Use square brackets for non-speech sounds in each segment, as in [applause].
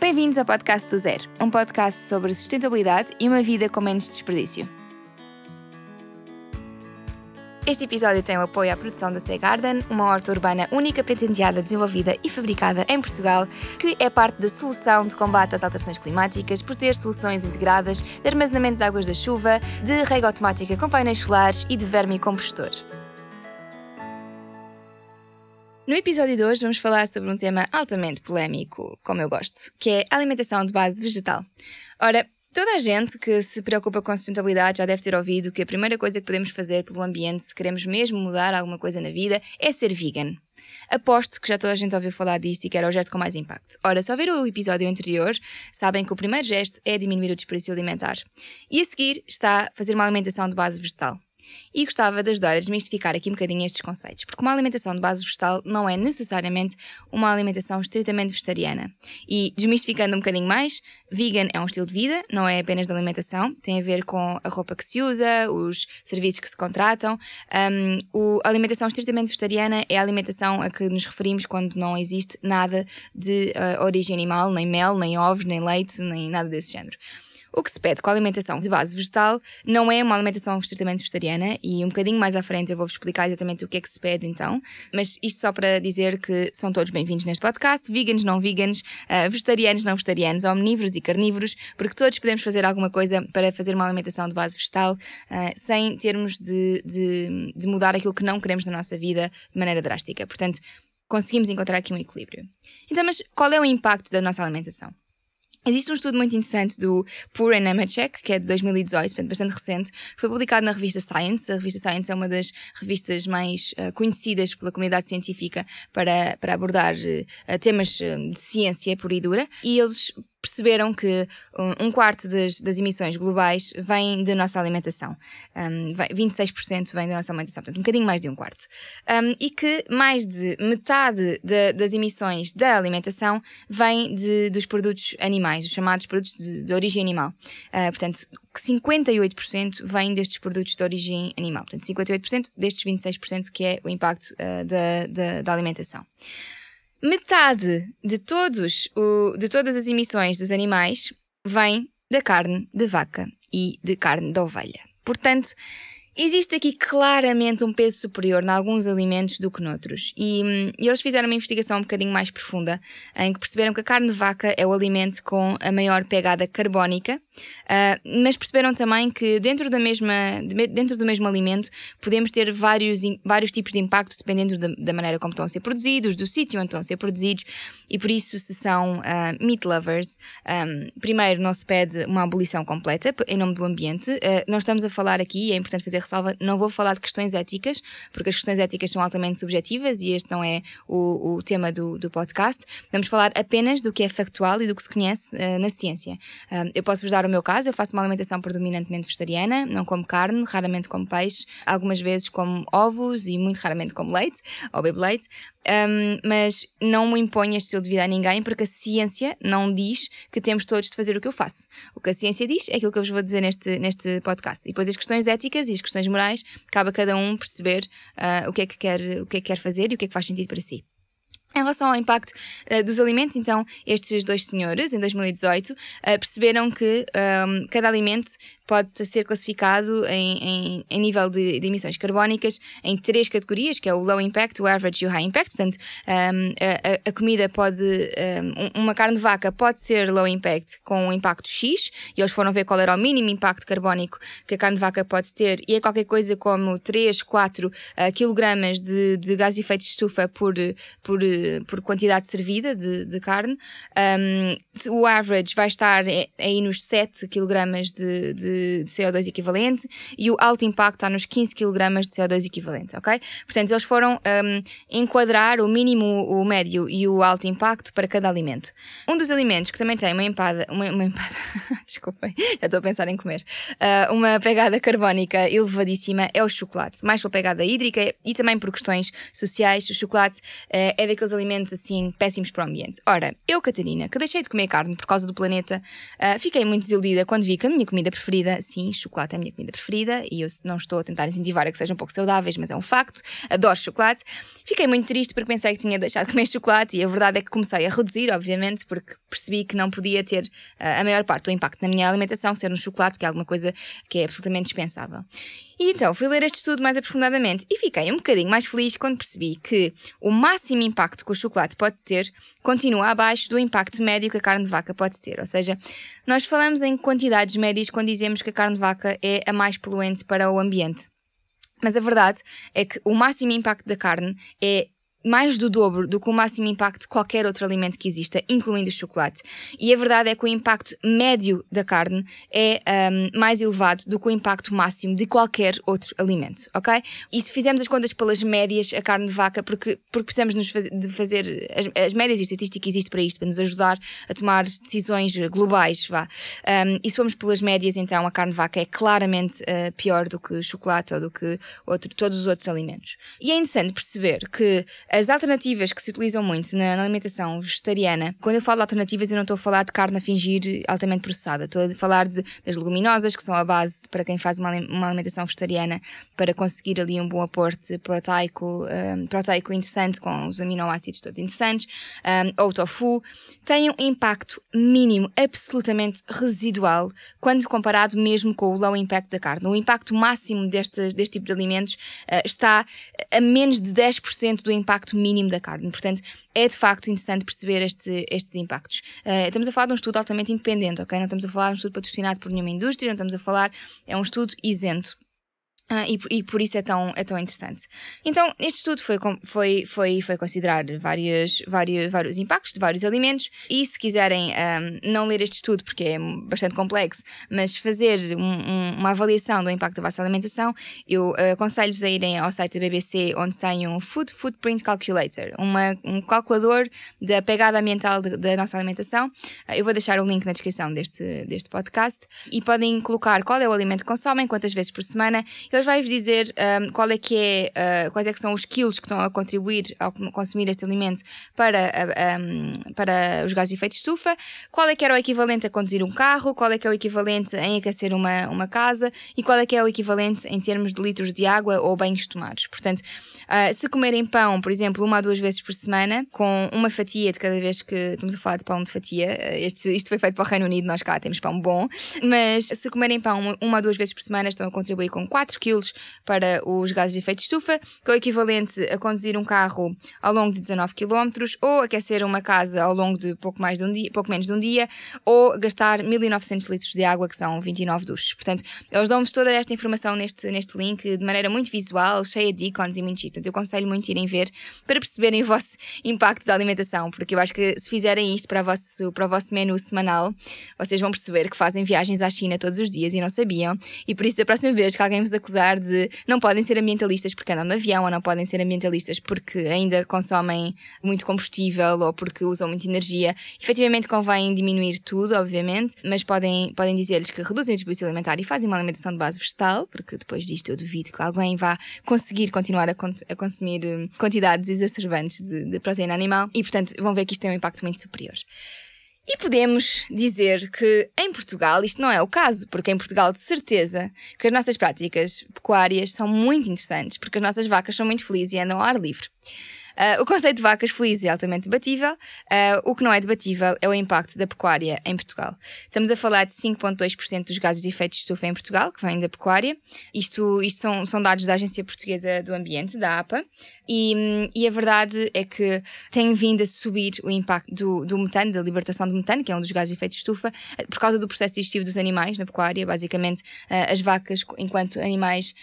Bem-vindos ao podcast do Zero, um podcast sobre sustentabilidade e uma vida com menos desperdício. Este episódio tem o apoio à produção da Sea Garden, uma horta urbana única, patenteada, desenvolvida e fabricada em Portugal, que é parte da solução de combate às alterações climáticas por ter soluções integradas de armazenamento de águas da chuva, de rega automática com painéis solares e de vermicompostor. No episódio de hoje vamos falar sobre um tema altamente polémico, como eu gosto, que é alimentação de base vegetal. Ora, Toda a gente que se preocupa com sustentabilidade já deve ter ouvido que a primeira coisa que podemos fazer pelo ambiente, se queremos mesmo mudar alguma coisa na vida, é ser vegan. Aposto que já toda a gente ouviu falar disto e que era o gesto com mais impacto. Ora, se ouviram o episódio anterior, sabem que o primeiro gesto é diminuir o desperdício alimentar. E a seguir está fazer uma alimentação de base vegetal. E gostava de ajudar a desmistificar aqui um bocadinho estes conceitos, porque uma alimentação de base vegetal não é necessariamente uma alimentação estritamente vegetariana. E desmistificando um bocadinho mais, vegan é um estilo de vida, não é apenas de alimentação, tem a ver com a roupa que se usa, os serviços que se contratam. Um, o, a alimentação estritamente vegetariana é a alimentação a que nos referimos quando não existe nada de uh, origem animal, nem mel, nem ovos, nem leite, nem nada desse género. O que se pede com a alimentação de base vegetal não é uma alimentação estritamente vegetariana e um bocadinho mais à frente eu vou-vos explicar exatamente o que é que se pede então, mas isto só para dizer que são todos bem-vindos neste podcast, veganos, não veganos, uh, vegetarianos, não vegetarianos, omnívoros e carnívoros, porque todos podemos fazer alguma coisa para fazer uma alimentação de base vegetal uh, sem termos de, de, de mudar aquilo que não queremos na nossa vida de maneira drástica. Portanto, conseguimos encontrar aqui um equilíbrio. Então, mas qual é o impacto da nossa alimentação? Existe um estudo muito interessante do Poor and que é de 2018, portanto bastante recente, que foi publicado na revista Science. A revista Science é uma das revistas mais uh, conhecidas pela comunidade científica para, para abordar uh, temas uh, de ciência pura e dura. E eles perceberam que um quarto das, das emissões globais vem da nossa alimentação. Um, 26% vem da nossa alimentação, portanto, um bocadinho mais de um quarto. Um, e que mais de metade de, das emissões da alimentação vem de, dos produtos animais, os chamados produtos de, de origem animal. Uh, portanto, 58% vem destes produtos de origem animal. Portanto, 58% destes 26% que é o impacto uh, da, da, da alimentação metade de, todos o, de todas as emissões dos animais vem da carne de vaca e de carne de ovelha. Portanto, Existe aqui claramente um peso superior em alguns alimentos do que noutros. E, hum, e, eles fizeram uma investigação um bocadinho mais profunda, em que perceberam que a carne de vaca é o alimento com a maior pegada carbónica, uh, mas perceberam também que dentro, da mesma, dentro do mesmo alimento podemos ter vários, vários tipos de impacto dependendo da, da maneira como estão a ser produzidos, do sítio onde estão a ser produzidos, e por isso, se são uh, meat lovers, um, primeiro não se pede uma abolição completa em nome do ambiente. Uh, não estamos a falar aqui, é importante fazer ressalva, não vou falar de questões éticas, porque as questões éticas são altamente subjetivas e este não é o, o tema do, do podcast. Vamos falar apenas do que é factual e do que se conhece uh, na ciência. Eu posso vos dar o meu caso, eu faço uma alimentação predominantemente vegetariana, não como carne, raramente como peixe, algumas vezes como ovos e muito raramente como leite, ou bebo leite, um, mas não me imponho este estilo de vida a ninguém porque a ciência não diz que temos todos de fazer o que eu faço. O que a ciência diz é aquilo que eu vos vou dizer neste, neste podcast. E depois as questões éticas e as questões morais, cabe a cada um perceber uh, o, que é que quer, o que é que quer fazer e o que é que faz sentido para si. Em relação ao impacto uh, dos alimentos, então, estes dois senhores, em 2018, uh, perceberam que um, cada alimento pode ser classificado em, em, em nível de, de, emissões carbónicas em três categorias, que é o low impact, o average e o high impact. Portanto, um, a, a, comida pode. Um, uma carne de vaca pode ser low impact com um impacto X, e eles foram ver qual era o mínimo impacto carbónico que a carne de vaca pode ter, e é qualquer coisa como 3, 4 uh, kg de, de gás de efeito de estufa por, por, por quantidade servida de, de carne. Um, o average vai estar aí nos 7 kg de, de de, CO2 equivalente e o alto impacto está nos 15 kg de CO2 equivalente, ok? Portanto, eles foram um, enquadrar o mínimo, o médio e o alto impacto para cada alimento. Um dos alimentos que também tem uma empada, uma, uma empada, [laughs] desculpem, já estou a pensar em comer, uh, uma pegada carbónica elevadíssima é o chocolate, mais pela pegada hídrica e também por questões sociais. O chocolate uh, é daqueles alimentos assim péssimos para o ambiente. Ora, eu, Catarina, que deixei de comer carne por causa do planeta, uh, fiquei muito desiludida quando vi que a minha comida preferida, sim, chocolate é a minha comida preferida, e eu não estou a tentar incentivar a que sejam um pouco saudáveis, mas é um facto, adoro chocolate. Fiquei muito triste porque pensei que tinha deixado de comer [laughs] chocolate, e a verdade é que comecei a reduzir, obviamente, porque percebi que não podia ter uh, a maior parte do impacto na minha alimentação ser um chocolate, que é alguma coisa que é absolutamente dispensável. E então fui ler este estudo mais aprofundadamente e fiquei um bocadinho mais feliz quando percebi que o máximo impacto que o chocolate pode ter continua abaixo do impacto médio que a carne de vaca pode ter. Ou seja, nós falamos em quantidades médias quando dizemos que a carne de vaca é a mais poluente para o ambiente. Mas a verdade é que o máximo impacto da carne é mais do dobro do que o máximo impacto de qualquer outro alimento que exista, incluindo o chocolate. E a verdade é que o impacto médio da carne é um, mais elevado do que o impacto máximo de qualquer outro alimento, ok? E se fizermos as contas pelas médias, a carne de vaca, porque, porque precisamos nos faz, de fazer as, as, médias e a estatística existe para isto, para nos ajudar a tomar decisões globais, vá. Um, e se formos pelas médias, então a carne de vaca é claramente uh, pior do que chocolate ou do que outro, todos os outros alimentos. E é interessante perceber que as alternativas que se utilizam muito na, alimentação vegetariana, quando eu falo de alternativas, eu não estou a falar de carne a fingir altamente processada, estou a falar de, das leguminosas, que são a base para quem faz uma, uma alimentação vegetariana para conseguir ali um bom aporte proteico, um, proteico interessante, com os aminoácidos todos interessantes, um, ou tofu, têm um impacto mínimo, absolutamente residual, quando comparado mesmo com o low impact da carne. O impacto máximo destes, deste tipo de alimentos uh, está a menos de 10% do impacto impacto mínimo da carne. Portanto, é de facto interessante perceber este, estes impactos. Uh, estamos a falar de um estudo altamente independente, ok? Não estamos a falar de um estudo patrocinado por nenhuma indústria, não estamos a falar, é um estudo isento. Ah, e, e, por isso é tão, é tão interessante. Então, este estudo foi, foi, foi, foi considerar vários, vários, vários impactos de vários alimentos, e se quiserem um, não ler este estudo, porque é bastante complexo, mas fazer um, um, uma avaliação do impacto da vossa alimentação, eu uh, aconselho-vos a irem ao site da BBC, onde tem um Food Footprint Calculator, uma, um calculador da pegada ambiental de, da nossa alimentação. Uh, eu vou deixar o link na descrição deste, deste podcast, e podem colocar qual é o alimento que consomem, quantas vezes por semana. Eles vai-vos dizer um, qual é que é, uh, quais é que são os quilos que estão a contribuir ao consumir este alimento para, um, para os gases de efeito de estufa, qual é que era o equivalente a conduzir um carro, qual é que é o equivalente em aquecer uma, uma casa? E qual é que é o equivalente em termos de litros de água ou banhos tomados. Portanto, uh, se comerem pão, por exemplo, uma ou duas vezes por semana, com uma fatia de cada vez que estamos a falar de pão de fatia, este, isto foi feito para o Reino Unido, nós cá temos pão bom, mas se comerem pão uma, uma ou duas vezes por semana, estão a contribuir com 4 para os gases de efeito estufa, que é o equivalente a conduzir um carro ao longo de 19 km, ou aquecer uma casa ao longo de pouco, mais de um dia, pouco menos de um dia, ou gastar 1900 litros de água, que são 29 duches. Portanto, eles dão-vos toda esta informação neste, neste link de maneira muito visual, cheia de ícones e muito chique. Portanto, eu aconselho muito irem ver para perceberem o vosso impacto da alimentação, porque eu acho que se fizerem isto para o vosso, para o vosso menu semanal, vocês vão perceber que fazem viagens à China todos os dias e não sabiam, e por isso, da próxima vez que alguém vos acusar de não podem ser ambientalistas porque andam de avião, ou não podem ser ambientalistas porque ainda consomem muito combustível ou porque usam muita energia. Efetivamente convém diminuir tudo, obviamente, mas podem, podem dizer-lhes que reduzem o desperdício alimentar e fazem uma alimentação de base vegetal, porque depois disto eu duvido que alguém vá conseguir continuar a, con a consumir quantidades exacerbantes de, de proteína animal e, portanto, vão ver que isto tem um impacto muito superior. E podemos dizer que em Portugal isto não é o caso, porque em Portugal de certeza que as nossas práticas pecuárias são muito interessantes, porque as nossas vacas são muito felizes e andam ao ar livre. Uh, o conceito de vacas felizes é altamente debatível. Uh, o que não é debatível é o impacto da pecuária em Portugal. Estamos a falar de 5,2% dos gases de efeito de estufa em Portugal, que vêm da pecuária. Isto, isto são, são dados da Agência Portuguesa do Ambiente, da APA. E, e, a verdade é que tem vindo a subir o impacto do, do, metano, da libertação de metano, que é um dos gases de efeito de estufa, por causa do processo digestivo dos animais na pecuária. Basicamente, uh, as vacas, enquanto animais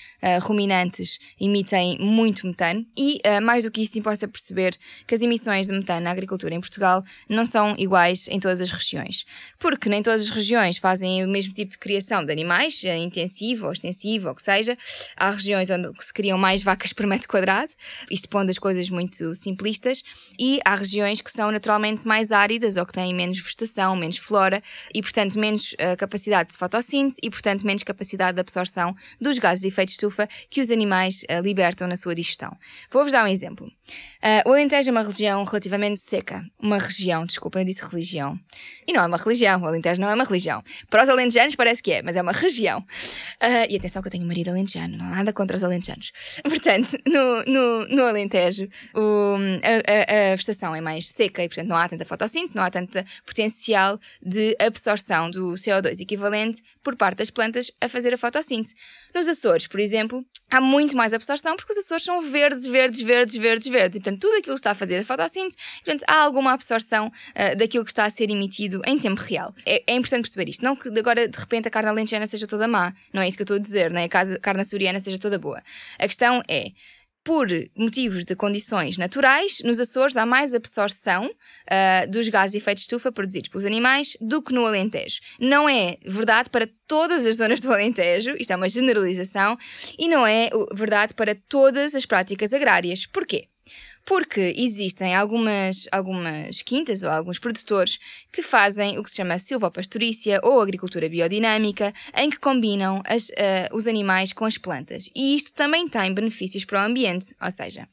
ruminantes, emitem muito metano. E, mais do que isso, importa perceber que as emissões de metano na agricultura em Portugal não são iguais em todas as regiões. Porque nem todas as regiões fazem o mesmo tipo de criação de animais, intensivo ou extensivo, ou que seja. Há regiões onde se criam mais vacas por metro quadrado isto pondo as coisas muito simplistas, e há regiões que são naturalmente mais áridas ou que têm menos vegetação, menos flora e, portanto, menos uh, capacidade de fotossíntese e, portanto, menos capacidade de absorção dos gases de efeito estufa que os animais uh, libertam na sua digestão. Vou-vos dar um exemplo. Uh, o Alentejo é uma região relativamente seca. Uma região, desculpa, eu disse religião. E não é uma religião, o Alentejo não é uma religião. Para os alentejanos parece que é, mas é uma região. Uh, e atenção que eu tenho marido alentejano, não há nada contra os alentejanos. [laughs] Portanto, no, no, no Alentejo, o, a, a, a, vegetação é mais seca e, portanto, não há tanta fotossíntese, não há tanto potencial de absorção do CO2 equivalente por parte das plantas a fazer a fotossíntese. Nos Açores, por exemplo, há muito mais absorção porque os Açores são verdes, verdes, verdes, verdes, verdes. E, portanto, tudo aquilo que está a fazer a fotossíntese, portanto, há alguma absorção uh, daquilo que está a ser emitido em tempo real. É, é, importante perceber isto. Não que agora, de repente, a carne alentejana seja toda má. Não é isso que eu estou a dizer, nem a carne açoriana seja toda boa. A questão é por motivos de condições naturais, nos Açores há mais absorção uh, dos gases de efeito de estufa produzidos pelos animais do que no Alentejo. Não é verdade para todas as zonas do Alentejo, isto é uma generalização, e não é verdade para todas as práticas agrárias. Porquê? Porque existem algumas, algumas quintas ou alguns produtores que fazem o que se chama silvopastorícia ou agricultura biodinâmica, em que combinam as, uh, os animais com as plantas. E isto também tem benefícios para o ambiente, ou seja,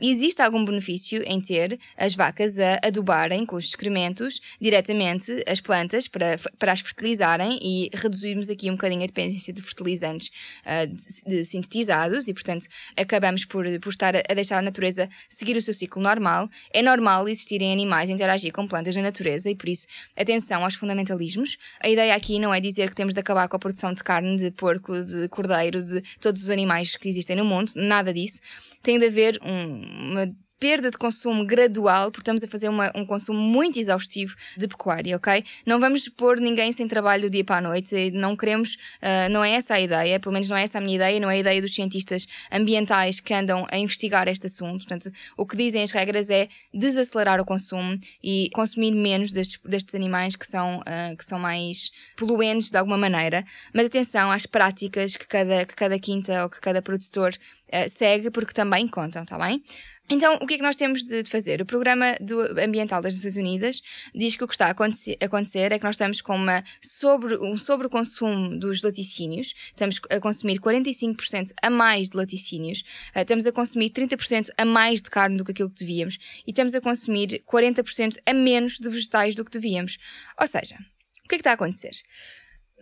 existe algum benefício em ter as vacas a adubarem com os excrementos diretamente as plantas para, para as fertilizarem e reduzirmos aqui um bocadinho a dependência de fertilizantes uh, de, de sintetizados e, portanto, acabamos por, por estar a deixar a natureza seguir o o seu ciclo normal, é normal existirem animais a interagir com plantas na natureza e por isso, atenção aos fundamentalismos. A ideia aqui não é dizer que temos de acabar com a produção de carne de porco, de cordeiro, de todos os animais que existem no mundo, nada disso. Tem de haver um, uma perda de consumo gradual, porque estamos a fazer uma, um consumo muito exaustivo de pecuária, ok? Não vamos pôr ninguém sem trabalho do dia para a noite, não queremos, uh, não é essa a ideia, pelo menos não é essa a minha ideia, não é a ideia dos cientistas ambientais que andam a investigar este assunto. Portanto, o que dizem as regras é desacelerar o consumo e consumir menos destes, destes animais que são, uh, que são mais poluentes de alguma maneira. Mas atenção às práticas que cada, que cada quinta ou que cada produtor uh, segue, porque também contam, está bem? Então, o que é que nós temos de, fazer? O Programa do Ambiental das Nações Unidas diz que o que está a acontecer, é que nós estamos com uma sobre, um sobreconsumo dos laticínios, estamos a consumir 45% a mais de laticínios, eh, estamos a consumir 30% a mais de carne do que aquilo que devíamos e estamos a consumir 40% a menos de vegetais do que devíamos. Ou seja, o que é que está a acontecer?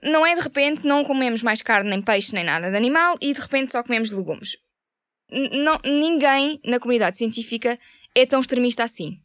Não é de repente não comemos mais carne, nem peixe, nem nada de animal e de repente só comemos legumes não, ninguém na comunidade científica é tão extremista assim.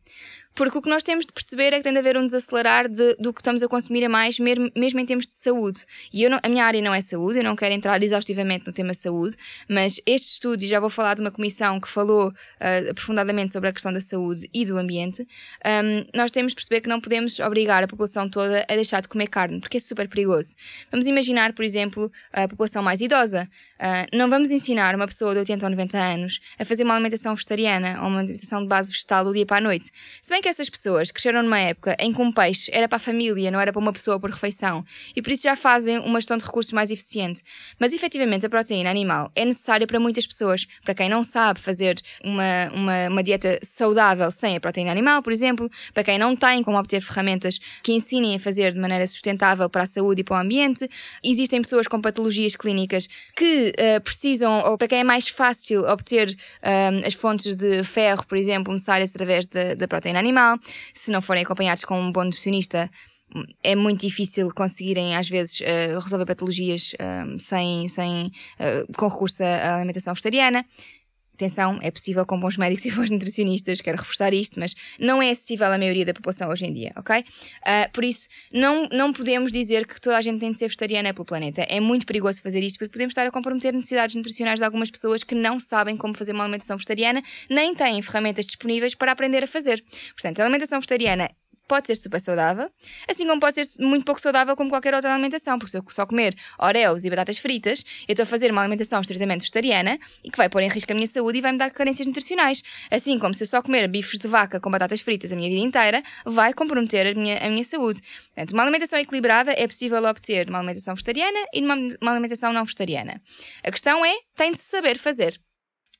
Porque o que nós temos de perceber é que tem de haver um desacelerar de, do que estamos a consumir a mais, mesmo, mesmo em termos de saúde. E não, a minha área não é saúde, eu não quero entrar exaustivamente no tema saúde, mas este estudo, e já vou falar de uma comissão que falou uh, aprofundadamente sobre a questão da saúde e do ambiente, um, nós temos de perceber que não podemos obrigar a população toda a deixar de comer carne, porque é super perigoso. Vamos imaginar, por exemplo, a população mais idosa. Uh, não vamos ensinar uma pessoa de 80 ou 90 anos a fazer uma alimentação vegetariana ou uma alimentação de base vegetal do dia para a noite. Se bem que essas pessoas cresceram numa época em que um peixe era para a família, não era para uma pessoa por refeição, e por isso já fazem uma gestão de recursos mais eficiente. Mas efetivamente a proteína animal é necessária para muitas pessoas. Para quem não sabe fazer uma, uma, uma dieta saudável sem a proteína animal, por exemplo, para quem não tem como obter ferramentas que ensinem a fazer de maneira sustentável para a saúde e para o ambiente, existem pessoas com patologias clínicas que uh, precisam, ou para quem é mais fácil obter uh, as fontes de ferro, por exemplo, necessárias através da proteína animal animal. Se não forem acompanhados com um bom nutricionista, é muito difícil conseguirem, às vezes, uh, resolver patologias uh, sem, sem, uh, com recurso à alimentação vegetariana. Atenção, é possível com bons médicos e bons nutricionistas, quero reforçar isto, mas não é acessível à maioria da população hoje em dia, ok? Uh, por isso, não, não podemos dizer que toda a gente tem de ser vegetariana pelo planeta. É muito perigoso fazer isto, porque podemos estar a comprometer necessidades nutricionais de algumas pessoas que não sabem como fazer uma alimentação vegetariana, nem têm ferramentas disponíveis para aprender a fazer. Portanto, a alimentação vegetariana pode ser super saudável, assim como pode ser muito pouco saudável como qualquer outra alimentação, porque se eu só comer oreos e batatas fritas, eu estou a fazer uma alimentação estritamente vegetariana e que vai pôr em risco a minha saúde e vai me dar carências nutricionais. Assim como se eu só comer bifes de vaca com batatas fritas a minha vida inteira, vai comprometer a minha, a minha saúde. Portanto, uma alimentação equilibrada é possível obter numa alimentação vegetariana e numa uma alimentação não vegetariana. A questão é, tem de se saber fazer.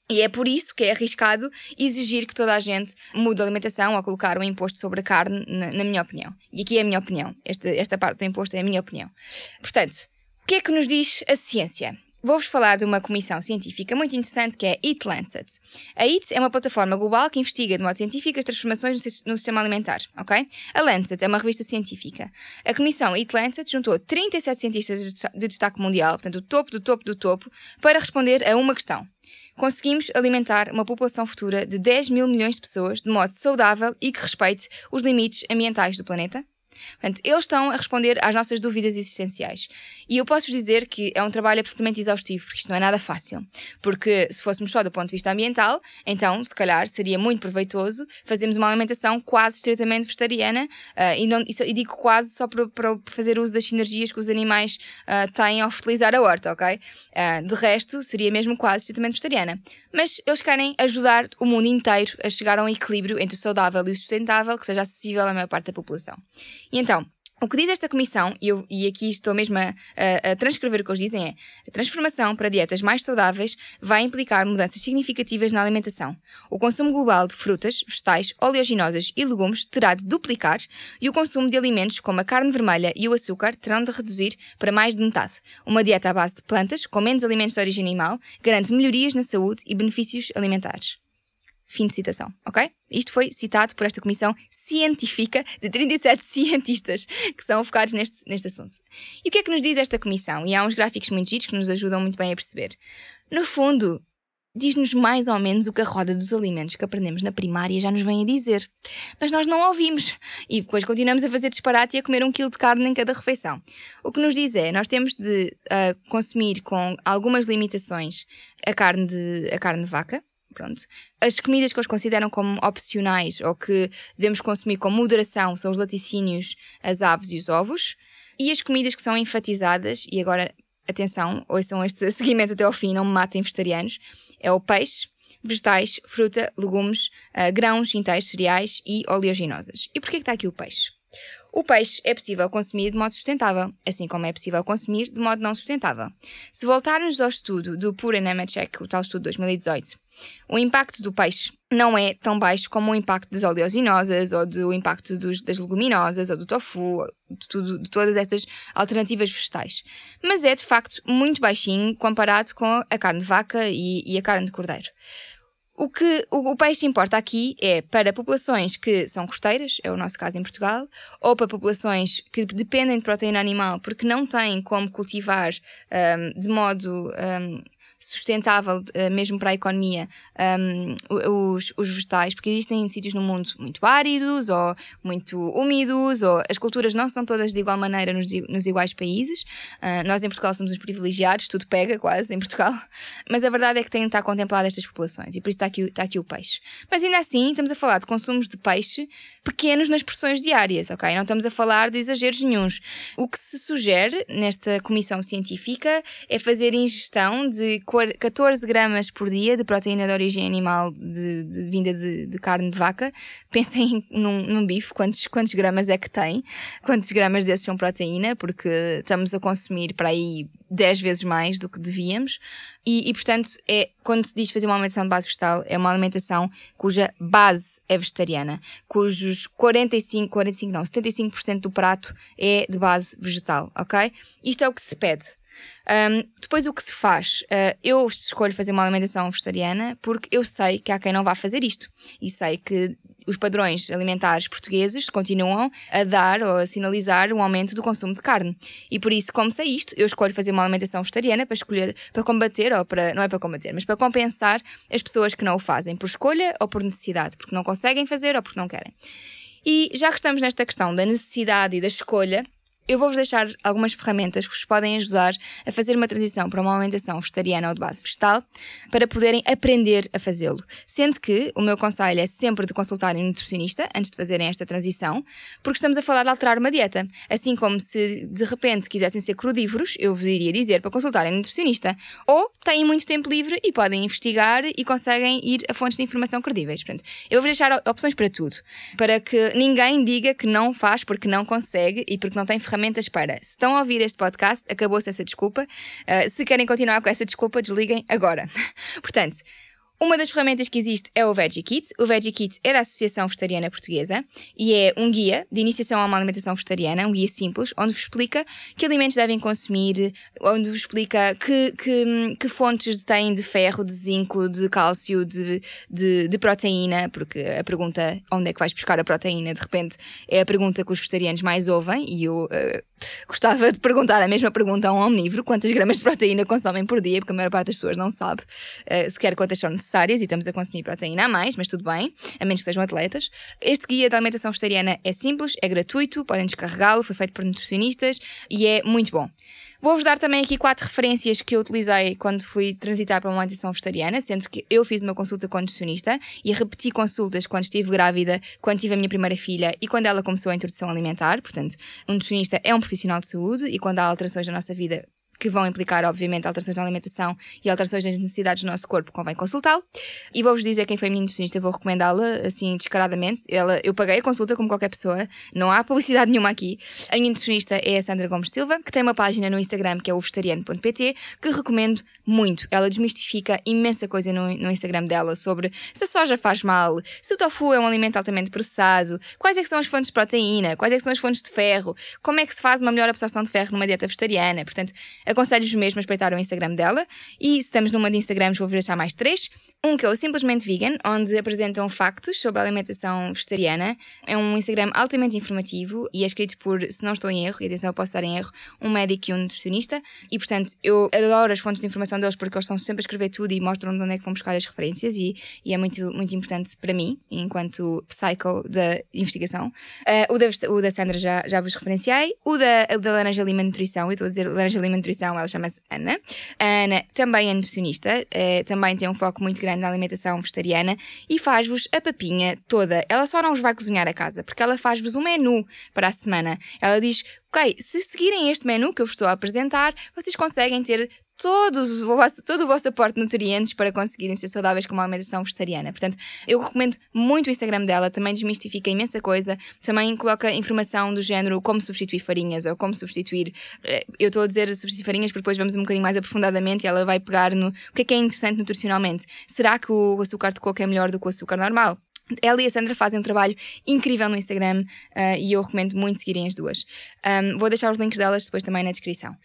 E é por isso que é arriscado exigir que toda a gente mude a alimentação ou colocar um imposto sobre a carne, na, na minha opinião. E aqui é a minha opinião. Esta, esta parte do imposto é a minha opinião. Portanto, o que é que nos diz a ciência? vou-vos falar de uma comissão científica muito interessante que é Eat Lancet. A Eat é uma plataforma global que investiga de modo científico as transformações no sistema alimentar, ok? A Lancet é uma revista científica. A comissão Eat Lancet juntou 37 cientistas de destaque mundial, portanto, o topo do topo do topo, para responder a uma questão. Conseguimos alimentar uma população futura de 10 mil milhões de pessoas de modo saudável e que respeite os limites ambientais do planeta? Portanto, eles estão a responder às nossas dúvidas existenciais. E eu posso dizer que é um trabalho absolutamente exaustivo, porque isto não é nada fácil. Porque se fôssemos só do ponto de vista ambiental, então, se calhar, seria muito proveitoso fazermos uma alimentação quase estritamente vegetariana, uh, e, não, e, digo quase só para, para, fazer uso das sinergias que os animais uh, têm ao fertilizar a horta, ok? Uh, de resto, seria mesmo quase estritamente vegetariana. Mas eles querem ajudar o mundo inteiro a chegar a um equilíbrio entre o saudável e o sustentável que seja acessível à maior parte da população. E então, o que diz esta comissão, e, eu, e aqui estou mesmo a, a, a, transcrever o que eles dizem, é a transformação para dietas mais saudáveis vai implicar mudanças significativas na alimentação. O consumo global de frutas, vegetais, oleaginosas e legumes terá de duplicar e o consumo de alimentos como a carne vermelha e o açúcar terão de reduzir para mais de metade. Uma dieta à base de plantas, com menos alimentos de origem animal, garante melhorias na saúde e benefícios alimentares. Fim de citação, ok? Isto foi citado por esta comissão científica de 37 [laughs] cientistas que são focados neste, neste assunto. E o que é que nos diz esta comissão? E há uns gráficos muito giros que nos ajudam muito bem a perceber. No fundo, diz-nos mais ou menos o que a roda dos alimentos que aprendemos na primária já nos vem a dizer. Mas nós não ouvimos e depois continuamos a fazer disparate e a comer um quilo de carne em cada refeição. O que nos diz é, nós temos de uh, consumir com algumas limitações a carne de, a carne de vaca, Pronto. As comidas que eles consideram como opcionais ou que devemos consumir com moderação são os laticínios, as aves e os ovos. E as comidas que são enfatizadas, e agora, atenção, ouçam este [laughs] seguimento até ao fim, não me matem vegetarianos, é o peixe, vegetais, fruta, legumes, uh, grãos inteiros, cereais e oleaginosas. E porquê que está aqui o peixe? O peixe é possível consumir de modo sustentável, assim como é possível consumir de modo não sustentável. Se voltarmos ao estudo do Pura Nemeczek, o tal estudo de 2018, o impacto do peixe não é tão baixo como o impacto das oleaginosas ou do impacto dos, das leguminosas ou do tofu, de, tudo, de todas estas alternativas vegetais. Mas é de facto muito baixinho comparado com a carne de vaca e, e a carne de cordeiro. O que o, o, peixe importa aqui é para populações que são costeiras, é o nosso caso em Portugal, ou para populações que dependem de proteína animal porque não têm como cultivar um, de modo um, sustentável, uh, mesmo para a economia, um, os, os, vegetais, porque existem sítios no mundo muito áridos ou muito úmidos, ou as culturas não são todas de igual maneira nos, nos iguais países. Uh, nós em Portugal somos os privilegiados, tudo pega quase em Portugal, [laughs] mas a verdade é que tem de estar contemplado estas populações e por isso está aqui, está aqui o peixe. Mas ainda assim, estamos a falar de consumos de peixe pequenos nas porções diárias, ok? Não estamos a falar de exageros nenhums. O que se sugere nesta comissão científica é fazer ingestão de 14 gramas por dia de proteína de origem animal de, de vinda de, de, carne de vaca. Pensem num, num, bife, quantos, quantos gramas é que tem, quantos gramas desses são proteína, porque estamos a consumir para aí 10 vezes mais do que devíamos. E, e, portanto, é, quando se diz fazer uma alimentação de base vegetal, é uma alimentação cuja base é vegetariana, cujos 45, 45 não, 75% do prato é de base vegetal, ok? Isto é o que se pede. Um, depois o que se faz? Uh, eu escolho fazer uma alimentação vegetariana porque eu sei que há quem não vá fazer isto. E sei que os padrões alimentares portugueses continuam a dar ou a sinalizar um aumento do consumo de carne. E por isso, como sei isto, eu escolho fazer uma alimentação vegetariana para escolher, para combater, ou para, não é para combater, mas para compensar as pessoas que não o fazem, por escolha ou por necessidade, porque não conseguem fazer ou porque não querem. E já que estamos nesta questão da necessidade e da escolha, eu vou-vos deixar algumas ferramentas que vos podem ajudar a fazer uma transição para uma alimentação vegetariana ou de base vegetal para poderem aprender a fazê-lo. Sendo que o meu conselho é sempre de consultarem um nutricionista antes de fazerem esta transição, porque estamos a falar de alterar uma dieta. Assim como se de repente quisessem ser crudívoros, eu vos iria dizer para consultarem um nutricionista. Ou têm muito tempo livre e podem investigar e conseguem ir a fontes de informação credíveis. Portanto, eu vou deixar opções para tudo, para que ninguém diga que não faz porque não consegue e porque não tem ferramentas ferramentas para. Se estão a ouvir este podcast, acabou-se essa desculpa. Uh, se querem continuar com essa desculpa, desliguem agora. [laughs] Portanto, Uma das ferramentas que existe é o Veggie Kit. O Veggie Kit é da Associação Vegetariana Portuguesa e é um guia de iniciação a uma alimentação vegetariana, um guia simples, onde vos explica que alimentos devem consumir, onde vos explica que, que, que fontes têm de ferro, de zinco, de cálcio, de, de, de, proteína, porque a pergunta onde é que vais buscar a proteína, de repente, é a pergunta que os vegetarianos mais ouvem e eu uh, gostava de perguntar a mesma pergunta a um omnívoro: quantas gramas de proteína consomem por dia, porque a maior parte das pessoas não sabe uh, sequer quantas são necessárias e estamos a consumir proteína a mais, mas tudo bem, a menos que sejam atletas. Este guia de alimentação vegetariana é simples, é gratuito, podem descarregá-lo, foi feito por nutricionistas e é muito bom. Vou-vos dar também aqui quatro referências que eu utilizei quando fui transitar para uma alimentação vegetariana, sendo que eu fiz uma consulta com nutricionista e repeti consultas quando estive grávida, quando tive a minha primeira filha e quando ela começou a introdução alimentar. Portanto, um nutricionista é um profissional de saúde e quando há alterações na nossa vida, que vão implicar, obviamente, alterações na alimentação e alterações nas necessidades do nosso corpo, convém consultá-lo. E vou-vos dizer quem foi a minha nutricionista, vou recomendá-la, assim, descaradamente. Ela, eu paguei a consulta como qualquer pessoa, não há publicidade nenhuma aqui. A minha nutricionista é a Sandra Gomes Silva, que tem uma página no Instagram que é o vegetariano.pt, que recomendo muito. Ela desmistifica imensa coisa no, no Instagram dela sobre se a soja faz mal, se o tofu é um alimento altamente processado, quais é que são as fontes de proteína, quais é que são as fontes de ferro, como é que se faz uma melhor absorção de ferro numa dieta vegetariana. Portanto, aconselho-vos mesmo a espreitar o Instagram dela. E se estamos numa de Instagrams, vou-vos deixar mais três. Um que é o Simplesmente Vegan, onde apresentam factos sobre a alimentação vegetariana. É um Instagram altamente informativo e é escrito por, se não estou em erro, e atenção, eu posso estar em erro, um médico e um nutricionista. E portanto, eu adoro as fontes de informação deles porque eles estão sempre a escrever tudo e mostram de onde é que vão buscar as referências e, e é muito, muito importante para mim, enquanto psycho da investigação. Uh, o, da, o da Sandra já, já vos referenciei. O da, o da Laranja Lima Nutrição, eu estou a dizer Laranja Lima Nutrição, ela chama-se Ana. A Ana também é nutricionista, uh, também tem um foco muito grande na alimentação vegetariana e faz-vos a papinha toda. Ela só não vos vai cozinhar a casa, porque ela faz-vos um menu para a semana. Ela diz: Ok, se seguirem este menu que eu vos estou a apresentar, vocês conseguem ter todos todo o vosso aporte de nutrientes para conseguirem ser saudáveis com uma alimentação vegetariana. Portanto, eu recomendo muito o Instagram dela, também desmistifica imensa coisa, também coloca informação do género como substituir farinhas ou como substituir. Eh, eu estou a dizer substituir farinhas porque depois vamos um bocadinho mais aprofundadamente e ela vai pegar no o que é que é interessante nutricionalmente. Será que o açúcar de coco é melhor do que o açúcar normal? Ela e a Sandra fazem um trabalho incrível no Instagram uh, e eu recomendo muito seguirem as duas. Um, vou deixar os links delas depois também na descrição.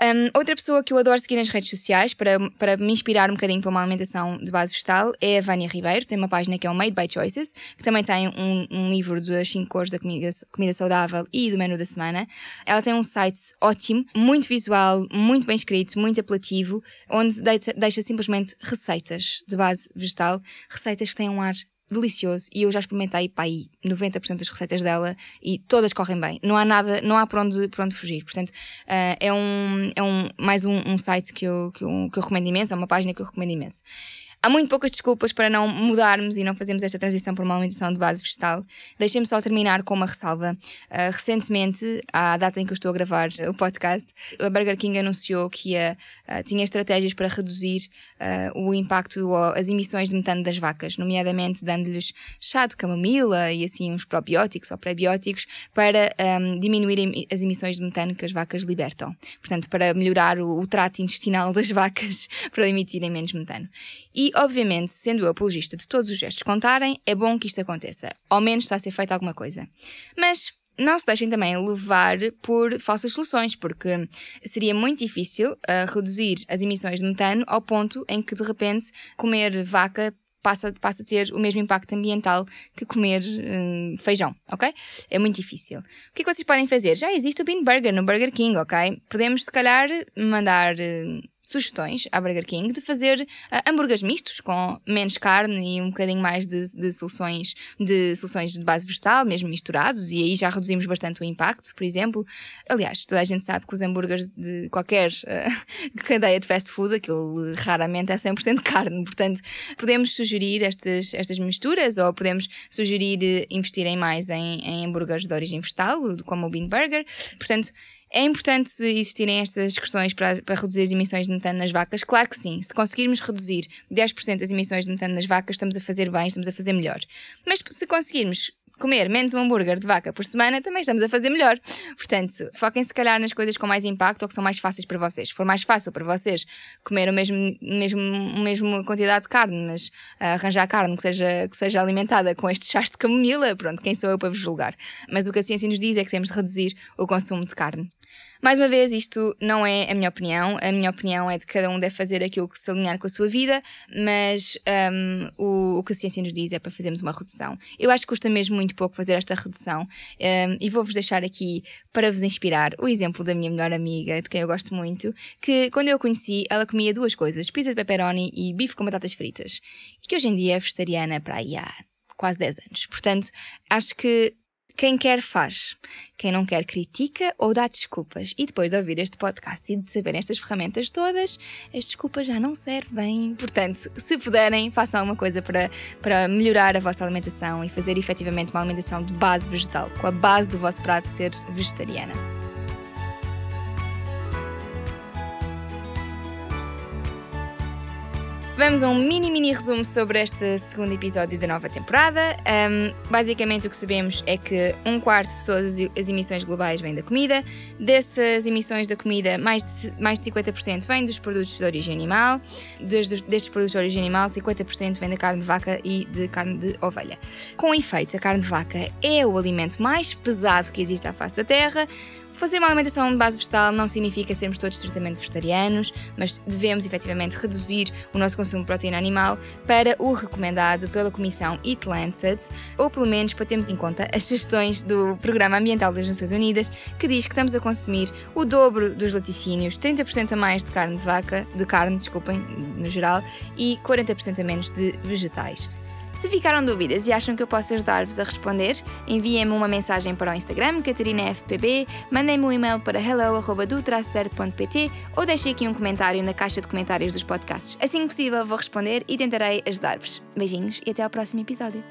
Um, outra pessoa que eu adoro seguir nas redes sociais para, para me inspirar um bocadinho para uma alimentação de base vegetal é a Vânia Ribeiro. Tem uma página que é o Made by Choices, que também tem um, um livro das 5 cores da comida, comida saudável e do menu da semana. Ela tem um site ótimo, muito visual, muito bem escrito, muito apelativo, onde deixa, deixa simplesmente receitas de base vegetal, receitas que têm um ar delicioso e eu já experimentei para aí 90% das receitas dela e todas correm bem. Não há nada, não há para onde, para onde fugir. Portanto, uh, é, um, é um, mais um, um site que eu, que, eu, que eu recomendo imenso, é uma página que eu recomendo imenso. Há muito poucas desculpas para não mudarmos e não fazermos esta transição para uma alimentação de base vegetal. Deixem-me só terminar com uma ressalva. Uh, recentemente, à data em que eu estou a gravar o podcast, a Burger King anunciou que ia, uh, tinha estratégias para reduzir o impacto ou as emissões de metano das vacas, nomeadamente dando-lhes chá de camomila e assim uns probióticos ou prebióticos para um, diminuir as emissões de metano que as vacas libertam. Portanto, para melhorar o, o trato intestinal [laughs] das vacas para emitirem menos metano. E, obviamente, sendo eu apologista de todos os gestos contarem, é bom que isto aconteça. Ao menos está a ser feita alguma coisa. Mas não se deixem também levar por falsas soluções, porque seria muito difícil uh, reduzir as emissões de metano ao ponto em que, de repente, comer vaca passa, passa a ter o mesmo impacto ambiental que comer hum, feijão, ok? É muito difícil. O que é que vocês podem fazer? Já existe o Bean Burger no Burger King, ok? Podemos, se calhar, mandar. Hum, sugestões à Burger King de fazer uh, hambúrgueres mistos com menos carne e um bocadinho mais de, de, soluções de soluções de base vegetal, mesmo misturados, e aí já reduzimos bastante o impacto, por exemplo. Aliás, toda a gente sabe que os hambúrgueres de qualquer uh, [laughs] cadeia de fast food, aquilo raramente é 100% carne, portanto, podemos sugerir estas, estas misturas ou podemos sugerir investirem mais em, em hambúrgueres de origem vegetal, como o Bean Burger. Portanto, é importante existirem estas questões para, para reduzir as emissões de metano nas vacas? Claro que sim. Se conseguirmos reduzir 10% das emissões de metano nas vacas, estamos a fazer bem, estamos a fazer melhor. Mas se conseguirmos comer menos um hambúrguer de vaca por semana, também estamos a fazer melhor. Portanto, foquem se calhar nas coisas com mais impacto ou que são mais fáceis para vocês. Se for mais fácil para vocês comer a mesmo, mesmo, mesmo quantidade de carne, mas uh, arranjar carne que seja, que seja alimentada com estes chás de camomila, pronto, quem sou eu para vos julgar? Mas o que a ciência nos diz é que temos de reduzir o consumo de carne. Mais uma vez, isto não é a minha opinião. A minha opinião é de que cada um deve fazer aquilo que se alinhar com a sua vida, mas um, o, o, que a ciência nos diz é para fazermos uma redução. Eu acho que custa mesmo muito pouco fazer esta redução um, e vou-vos deixar aqui para vos inspirar o exemplo da minha melhor amiga, de quem eu gosto muito, que quando eu a conheci, ela comia duas coisas: pizza de pepperoni e bife com batatas fritas, e que hoje em dia é vegetariana para aí há quase 10 anos. Portanto, acho que quem quer faz, quem não quer critica ou dá desculpas. E depois de ouvir este podcast e de saber estas ferramentas todas, as desculpas já não servem. Portanto, se puderem, façam alguma coisa para, para melhorar a vossa alimentação e fazer efetivamente uma alimentação de base vegetal, com a base do vosso prato ser vegetariana. Vamos a um mini, mini resumo sobre este segundo episódio da nova temporada. Um, basicamente, o que sabemos é que um quarto de todas as emissões globais vem da comida. Dessas emissões da comida, mais de, mais de 50% vem dos produtos de origem animal. Destes, destes produtos de origem animal, 50% vem da carne de vaca e de carne de ovelha. Com efeito, a carne de vaca é o alimento mais pesado que existe à face da Terra. Fazer uma alimentação de base vegetal não significa sermos todos estritamente vegetarianos, mas devemos efetivamente reduzir o nosso consumo de proteína animal para o recomendado pela Comissão Eat Lancet, ou pelo menos para termos em conta as sugestões do Programa Ambiental das Nações Unidas, que diz que estamos a consumir o dobro dos laticínios, 30% a mais de carne de vaca, de carne, desculpem, no geral, e 40% a menos de vegetais. Se ficaram dúvidas e acham que eu posso ajudar-vos a responder, enviem-me uma mensagem para o Instagram, CatarinaFPB, mandem-me um e-mail para hello.do-pt ou deixem aqui um comentário na caixa de comentários dos podcasts. Assim que possível vou responder e tentarei ajudar-vos. Beijinhos e até ao próximo episódio.